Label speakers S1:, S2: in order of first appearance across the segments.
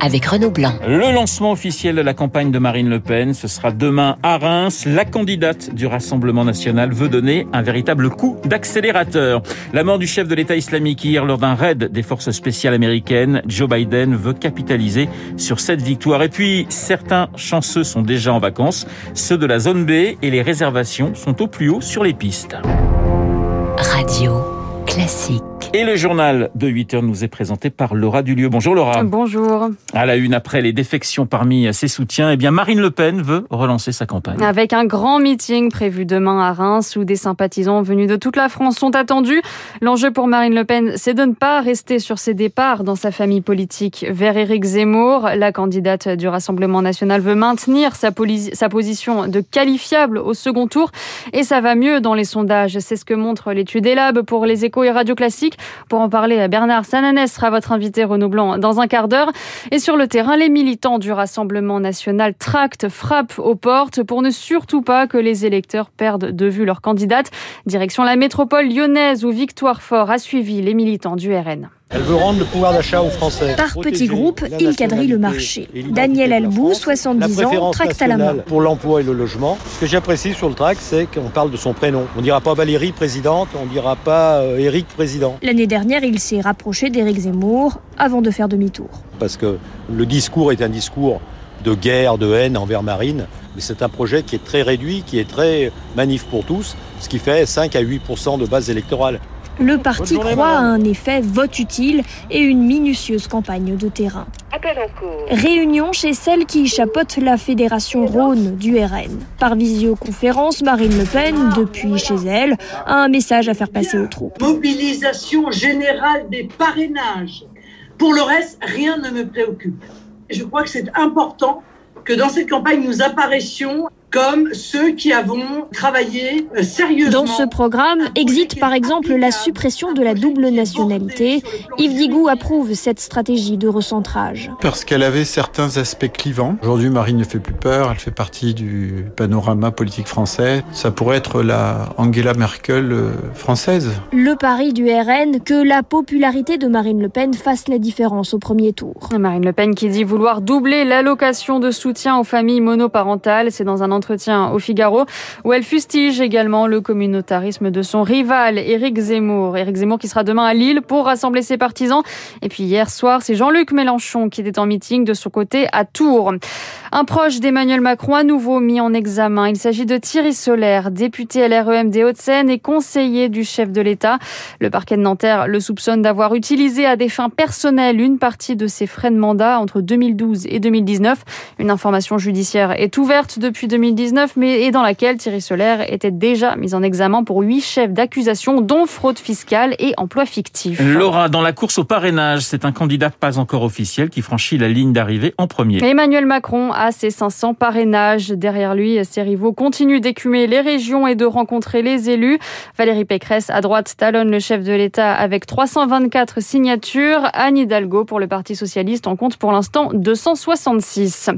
S1: avec Renaud Blanc.
S2: Le lancement officiel de la campagne de Marine Le Pen, ce sera demain à Reims. La candidate du Rassemblement national veut donner un véritable coup d'accélérateur. La mort du chef de l'État islamique hier lors d'un raid des forces spéciales américaines, Joe Biden veut capitaliser sur cette victoire. Et puis, certains chanceux sont déjà en vacances, ceux de la zone B et les réservations sont au plus haut sur les pistes.
S1: Radio Classique.
S2: Et le journal de 8 heures nous est présenté par Laura Dulieu. Bonjour Laura.
S3: Bonjour.
S2: À la une, après les défections parmi ses soutiens, eh bien Marine Le Pen veut relancer sa campagne.
S3: Avec un grand meeting prévu demain à Reims où des sympathisants venus de toute la France sont attendus. L'enjeu pour Marine Le Pen, c'est de ne pas rester sur ses départs dans sa famille politique vers Éric Zemmour. La candidate du Rassemblement national veut maintenir sa, sa position de qualifiable au second tour et ça va mieux dans les sondages. C'est ce que montre l'étude Elab pour les échos et radio classiques. Pour en parler, Bernard Sananès sera votre invité Renaud Blanc dans un quart d'heure. Et sur le terrain, les militants du Rassemblement national tractent, frappent aux portes pour ne surtout pas que les électeurs perdent de vue leur candidate. Direction la métropole lyonnaise où Victoire Fort a suivi les militants du RN.
S4: Elle veut rendre le pouvoir d'achat aux Français.
S5: Par petits groupes, il quadrille le marché. Daniel Albou, 70 ans, tracte à la main.
S4: Pour l'emploi et le logement. Ce que j'apprécie sur le tract, c'est qu'on parle de son prénom. On ne dira pas Valérie présidente, on ne dira pas euh, Éric président.
S5: L'année dernière, il s'est rapproché d'Éric Zemmour avant de faire demi-tour.
S4: Parce que le discours est un discours de guerre, de haine envers Marine, mais c'est un projet qui est très réduit, qui est très manif pour tous, ce qui fait 5 à 8% de base électorale.
S5: Le parti croit à un effet vote utile et une minutieuse campagne de terrain. Réunion chez celle qui chapeaute la fédération Rhône du RN. Par visioconférence, Marine Le Pen, depuis chez elle, a un message à faire passer aux troupes.
S6: Mobilisation générale des parrainages. Pour le reste, rien ne me préoccupe. Je crois que c'est important que dans cette campagne, nous apparaissions comme ceux qui avons travaillé euh, sérieusement.
S5: Dans ce programme existe par exemple la suppression de la double nationalité. Yves Digou approuve cette stratégie de recentrage.
S7: Parce qu'elle avait certains aspects clivants. Aujourd'hui, Marine ne fait plus peur, elle fait partie du panorama politique français. Ça pourrait être la Angela Merkel euh, française.
S5: Le pari du RN que la popularité de Marine Le Pen fasse la différence au premier tour.
S3: Marine Le Pen qui dit vouloir doubler l'allocation de soutien aux familles monoparentales, c'est dans un entretien au Figaro, où elle fustige également le communautarisme de son rival, Éric Zemmour. Éric Zemmour qui sera demain à Lille pour rassembler ses partisans. Et puis hier soir, c'est Jean-Luc Mélenchon qui était en meeting de son côté à Tours. Un proche d'Emmanuel Macron à nouveau mis en examen. Il s'agit de Thierry Solaire, député LREM des Hauts-de-Seine et conseiller du chef de l'État. Le parquet de Nanterre le soupçonne d'avoir utilisé à des fins personnelles une partie de ses frais de mandat entre 2012 et 2019. Une information judiciaire est ouverte depuis 2019 2019, mais et dans laquelle Thierry Solaire était déjà mis en examen pour huit chefs d'accusation, dont fraude fiscale et emploi fictif.
S2: Laura, dans la course au parrainage, c'est un candidat pas encore officiel qui franchit la ligne d'arrivée en premier.
S3: Emmanuel Macron a ses 500 parrainages. Derrière lui, ses rivaux continuent d'écumer les régions et de rencontrer les élus. Valérie Pécresse, à droite, talonne le chef de l'État avec 324 signatures. Anne Hidalgo, pour le Parti Socialiste, en compte pour l'instant 266.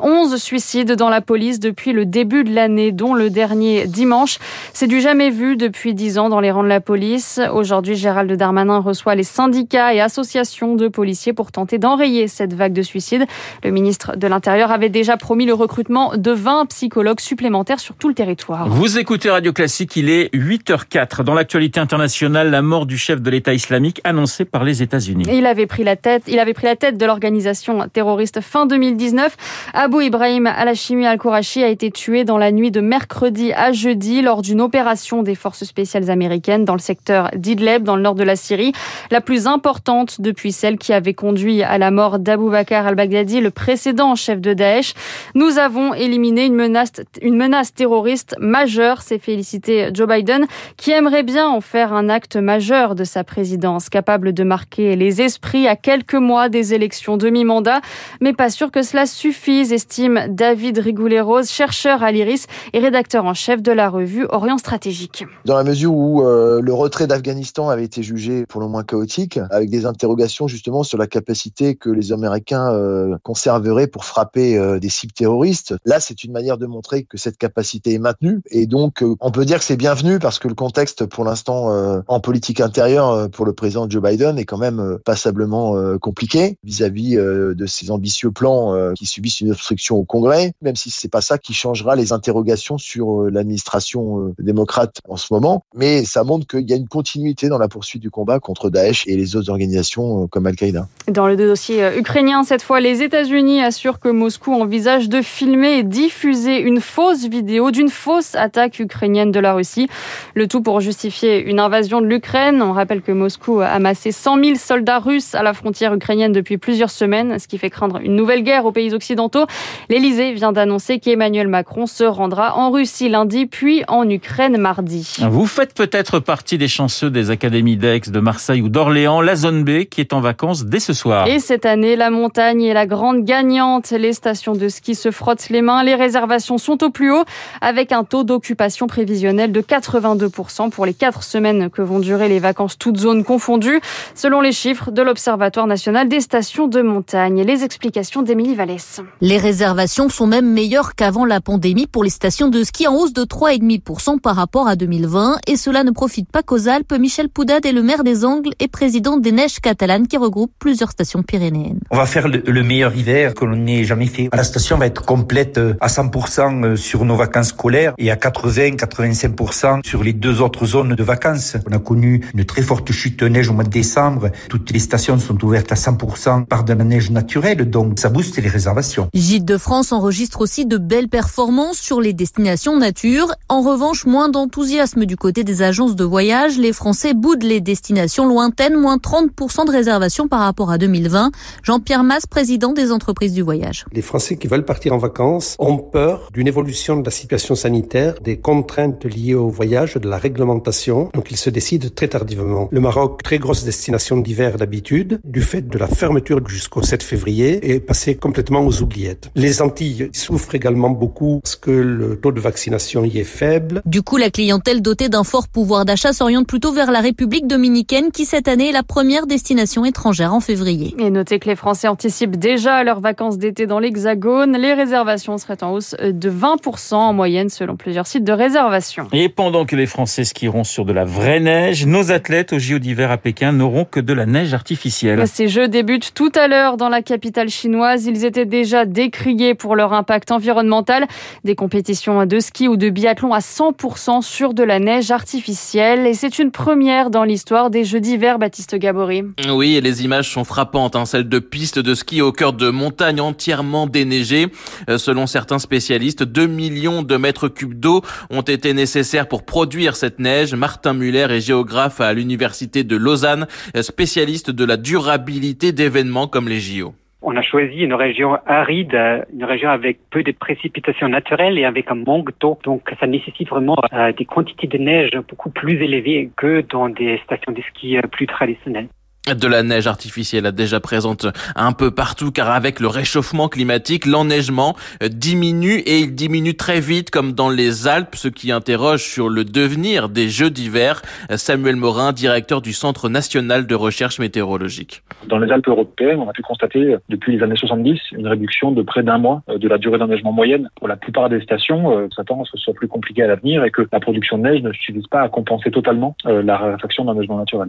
S3: 11 suicides dans la police depuis le début de l'année, dont le dernier dimanche. C'est du jamais vu depuis dix ans dans les rangs de la police. Aujourd'hui, Gérald Darmanin reçoit les syndicats et associations de policiers pour tenter d'enrayer cette vague de suicides. Le ministre de l'Intérieur avait déjà promis le recrutement de 20 psychologues supplémentaires sur tout le territoire.
S2: Vous écoutez Radio Classique, il est 8h04. Dans l'actualité internationale, la mort du chef de l'État islamique annoncée par les États-Unis.
S3: Il avait pris la tête, il avait pris la tête de l'organisation terroriste fin 2019. Abu Ibrahim al-Hashimi al-Kourachi a été tué dans la nuit de mercredi à jeudi lors d'une opération des forces spéciales américaines dans le secteur d'Idleb, dans le nord de la Syrie, la plus importante depuis celle qui avait conduit à la mort d'Abu Bakr al-Baghdadi, le précédent chef de Daesh. Daesh. Nous avons éliminé une menace, une menace terroriste majeure, s'est félicité Joe Biden, qui aimerait bien en faire un acte majeur de sa présidence, capable de marquer les esprits à quelques mois des élections demi-mandat, mais pas sûr que cela suffise, estime David Rigoulet-Rose, chercheur à l'IRIS et rédacteur en chef de la revue Orient Stratégique.
S8: Dans la mesure où euh, le retrait d'Afghanistan avait été jugé pour le moins chaotique, avec des interrogations justement sur la capacité que les Américains euh, conserveraient pour frapper euh, des cibles terroristes, là c'est une manière de montrer que cette capacité est maintenue. Et donc on peut dire que c'est bienvenu parce que le contexte pour l'instant en politique intérieure pour le président Joe Biden est quand même passablement compliqué vis-à-vis de ses ambitieux plans qui subissent une obstruction au Congrès, même si c'est pas ça qui changera les interrogations sur l'administration démocrate en ce moment, mais ça montre qu'il y a une continuité dans la poursuite du combat contre Daesh et les autres organisations euh, comme Al-Qaïda.
S3: Dans le dossier euh, ukrainien, cette fois, les États-Unis assurent que Moscou envisage de filmer et diffuser une fausse vidéo d'une fausse attaque ukrainienne de la Russie. Le tout pour justifier une invasion de l'Ukraine. On rappelle que Moscou a amassé 100 000 soldats russes à la frontière ukrainienne depuis plusieurs semaines, ce qui fait craindre une nouvelle guerre aux pays occidentaux. L'Elysée vient d'annoncer qu'Emmanuel Macron se rendra en Russie lundi, puis en Ukraine mardi.
S2: Vous faites peut-être partie des chanceux des académies d'Aix, de Marseille ou d'Orléans, la zone B qui est en vacances dès ce soir.
S3: Et cette année, la montagne est la grande gagnante. Les stations de ski se frottent les mains. Les réservations sont au plus haut avec un taux d'occupation prévisionnel de 82% pour les quatre semaines que vont durer les vacances toutes zones confondues, selon les chiffres de l'Observatoire national des stations de montagne. Les explications d'Émilie Vallès.
S9: Les réservations sont même meilleures qu'avant la pandémie pour les stations de ski en hausse de 3,5% par rapport à 2020 et cela ne profite pas qu'aux Alpes. Michel Poudade est le maire des Angles et président des Neiges catalanes qui regroupe plusieurs stations pyrénéennes.
S10: On va faire le, meilleur hiver que l'on ait jamais fait. La station va être complète euh, à 100% euh, sur nos vacances scolaires et à 80-85% sur les deux autres zones de vacances. On a connu une très forte chute de neige au mois de décembre. Toutes les stations sont ouvertes à 100% par de la neige naturelle, donc ça booste les réservations.
S9: Gîte de France enregistre aussi de belles performances sur les destinations nature. En revanche, moins d'enthousiasme du côté des agences de voyage. Les Français boudent les destinations lointaines, moins 30% de réservations par rapport à 2020. Jean-Pierre Masse, président des entreprises du voyage.
S11: Les Français qui veulent partir en vacances ont peur d'une évolution de la situation sanitaire, des contraintes liées au voyage, de la réglementation. Donc ils se décident très tardivement. Le Maroc, très grosse destination d'hiver d'habitude, du fait de la fermeture jusqu'au 7 février, est passé complètement aux oubliettes. Les Antilles souffrent également beaucoup parce que le taux de vaccination y est faible.
S9: Du coup, la clientèle dotée d'un fort pouvoir d'achat s'oriente plutôt vers la République dominicaine qui cette année est la première destination étrangère en février.
S3: Et notez que les Français anticipent déjà leurs vacances d'été dans l'Hexagone. Les réservations seraient en hausse de 20% en moyenne selon plusieurs sites de réservation.
S2: Et pendant que les Français skieront sur de la vraie neige, nos athlètes au JO d'hiver à Pékin n'auront que de la neige artificielle.
S3: Ces jeux débutent tout à l'heure dans la capitale chinoise. Ils étaient déjà décriés pour leur impact environnemental. Des compétitions de ski ou de biathlon à 100% sur de la neige artificielle. Et c'est une première dans l'histoire des Jeux d'hiver, Baptiste Gabory.
S12: Oui, et les images sont frappantes. Hein. Celles de pistes de ski au cœur de montagnes entièrement déneigées. Euh, selon certains spécialistes, 2 millions de mètres cubes d'eau ont été nécessaires pour produire cette neige. Martin Muller est géographe à l'université de Lausanne, euh, spécialiste de la durabilité d'événements comme les JO.
S13: On a choisi une région aride, une région avec peu de précipitations naturelles et avec un manque d'eau. Donc ça nécessite vraiment euh, des quantités de neige beaucoup plus élevées que dans des stations de ski euh, plus traditionnelles
S12: de la neige artificielle déjà présente un peu partout car avec le réchauffement climatique, l'enneigement euh, diminue et il diminue très vite comme dans les Alpes, ce qui interroge sur le devenir des Jeux d'hiver. Samuel Morin, directeur du Centre national de recherche météorologique.
S14: Dans les Alpes européennes, on a pu constater euh, depuis les années 70 une réduction de près d'un mois euh, de la durée d'enneigement moyenne. Pour la plupart des stations, ça tend à ce que ce soit plus compliqué à l'avenir et que la production de neige ne suffise pas à compenser totalement la réfaction d'enneigement naturel.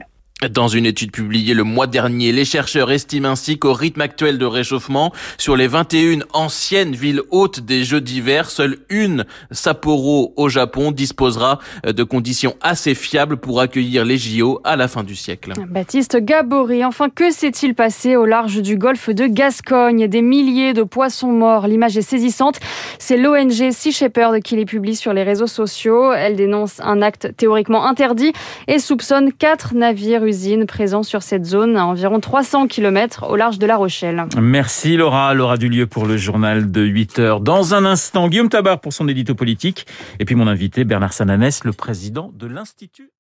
S12: Dans une étude publiée le mois dernier, les chercheurs estiment ainsi qu'au rythme actuel de réchauffement, sur les 21 anciennes villes hautes des Jeux d'hiver, seule une, Sapporo au Japon, disposera de conditions assez fiables pour accueillir les JO à la fin du siècle.
S3: Baptiste Gabory, enfin que s'est-il passé au large du golfe de Gascogne? Des milliers de poissons morts, l'image est saisissante. C'est l'ONG Sea Shepherd qui les publie sur les réseaux sociaux. Elle dénonce un acte théoriquement interdit et soupçonne quatre navires présent sur cette zone à environ 300 km au large de La Rochelle.
S2: Merci Laura. Laura Dulieu pour le journal de 8 heures. Dans un instant, Guillaume Tabar pour son édito politique. Et puis mon invité Bernard Sananès, le président de l'Institut